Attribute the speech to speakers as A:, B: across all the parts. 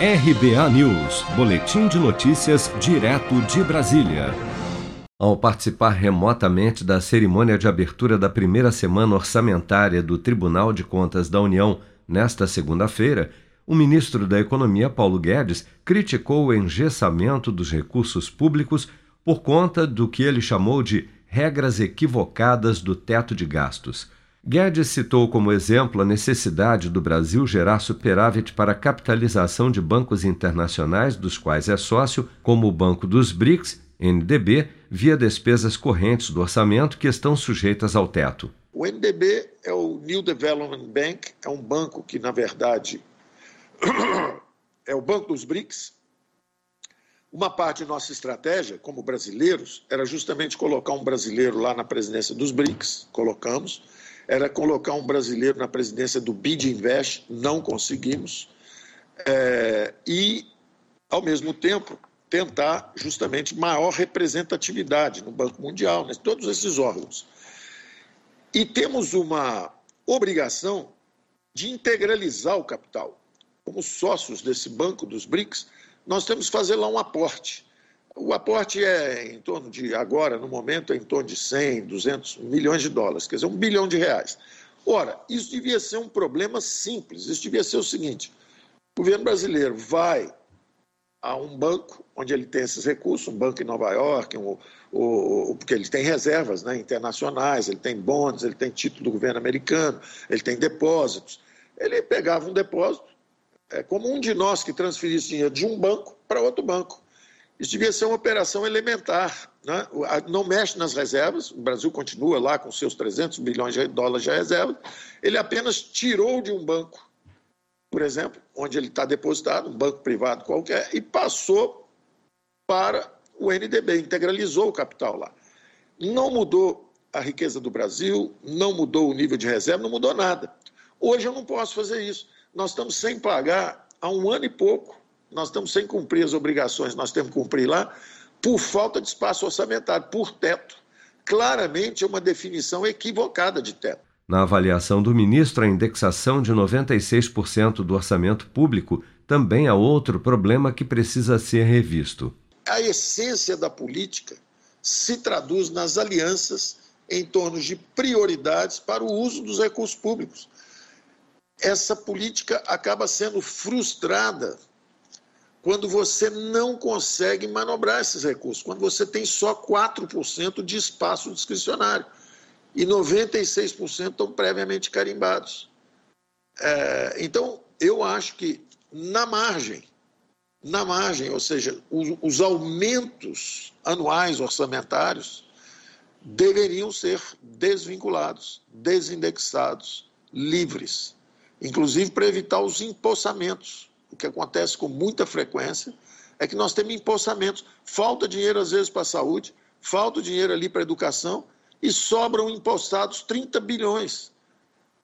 A: RBA News, Boletim de Notícias, direto de Brasília. Ao participar remotamente da cerimônia de abertura da primeira semana orçamentária do Tribunal de Contas da União, nesta segunda-feira, o ministro da Economia, Paulo Guedes, criticou o engessamento dos recursos públicos por conta do que ele chamou de regras equivocadas do teto de gastos. Guedes citou como exemplo a necessidade do Brasil gerar superávit para a capitalização de bancos internacionais dos quais é sócio, como o Banco dos BRICS, NDB, via despesas correntes do orçamento que estão sujeitas ao teto.
B: O NDB é o New Development Bank, é um banco que, na verdade, é o Banco dos BRICS. Uma parte de nossa estratégia, como brasileiros, era justamente colocar um brasileiro lá na presidência dos BRICS, colocamos era colocar um brasileiro na presidência do BID Invest, não conseguimos, é, e, ao mesmo tempo, tentar justamente maior representatividade no Banco Mundial, né, todos esses órgãos. E temos uma obrigação de integralizar o capital. Como sócios desse banco dos BRICS, nós temos que fazer lá um aporte. O aporte é em torno de, agora, no momento, é em torno de 100, 200 milhões de dólares, quer dizer, um bilhão de reais. Ora, isso devia ser um problema simples. Isso devia ser o seguinte: o governo brasileiro vai a um banco onde ele tem esses recursos, um banco em Nova York, um, o, porque ele tem reservas né, internacionais, ele tem bonds, ele tem título do governo americano, ele tem depósitos. Ele pegava um depósito, é como um de nós que transferisse dinheiro de um banco para outro banco. Isso devia ser uma operação elementar. Né? Não mexe nas reservas, o Brasil continua lá com seus 300 bilhões de dólares de reserva. Ele apenas tirou de um banco, por exemplo, onde ele está depositado, um banco privado qualquer, e passou para o NDB, integralizou o capital lá. Não mudou a riqueza do Brasil, não mudou o nível de reserva, não mudou nada. Hoje eu não posso fazer isso. Nós estamos sem pagar há um ano e pouco nós estamos sem cumprir as obrigações, nós temos que cumprir lá, por falta de espaço orçamentário, por teto. Claramente é uma definição equivocada de teto.
A: Na avaliação do ministro, a indexação de 96% do orçamento público também é outro problema que precisa ser revisto.
B: A essência da política se traduz nas alianças em torno de prioridades para o uso dos recursos públicos. Essa política acaba sendo frustrada quando você não consegue manobrar esses recursos, quando você tem só 4% de espaço discricionário e 96% estão previamente carimbados. É, então, eu acho que na margem, na margem, ou seja, os, os aumentos anuais orçamentários deveriam ser desvinculados, desindexados, livres, inclusive para evitar os empossamentos o que acontece com muita frequência é que nós temos empossamentos. Falta dinheiro, às vezes, para a saúde, falta dinheiro ali para a educação e sobram empossados 30 bilhões,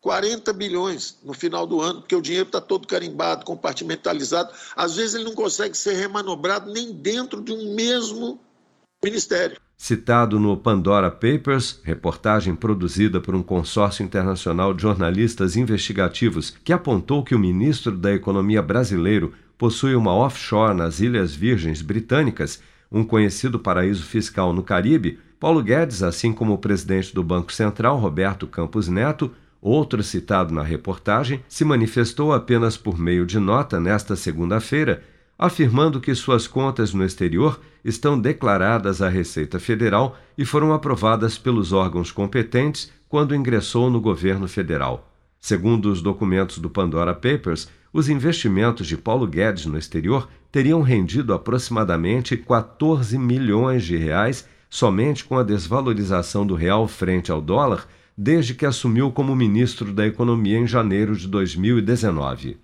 B: 40 bilhões no final do ano, porque o dinheiro está todo carimbado, compartimentalizado. Às vezes ele não consegue ser remanobrado nem dentro de um mesmo ministério.
A: Citado no Pandora Papers, reportagem produzida por um consórcio internacional de jornalistas investigativos que apontou que o ministro da Economia brasileiro possui uma offshore nas Ilhas Virgens Britânicas, um conhecido paraíso fiscal no Caribe, Paulo Guedes, assim como o presidente do Banco Central, Roberto Campos Neto, outro citado na reportagem, se manifestou apenas por meio de nota nesta segunda-feira afirmando que suas contas no exterior estão declaradas à Receita Federal e foram aprovadas pelos órgãos competentes quando ingressou no governo federal. Segundo os documentos do Pandora Papers, os investimentos de Paulo Guedes no exterior teriam rendido aproximadamente 14 milhões de reais somente com a desvalorização do real frente ao dólar desde que assumiu como ministro da Economia em janeiro de 2019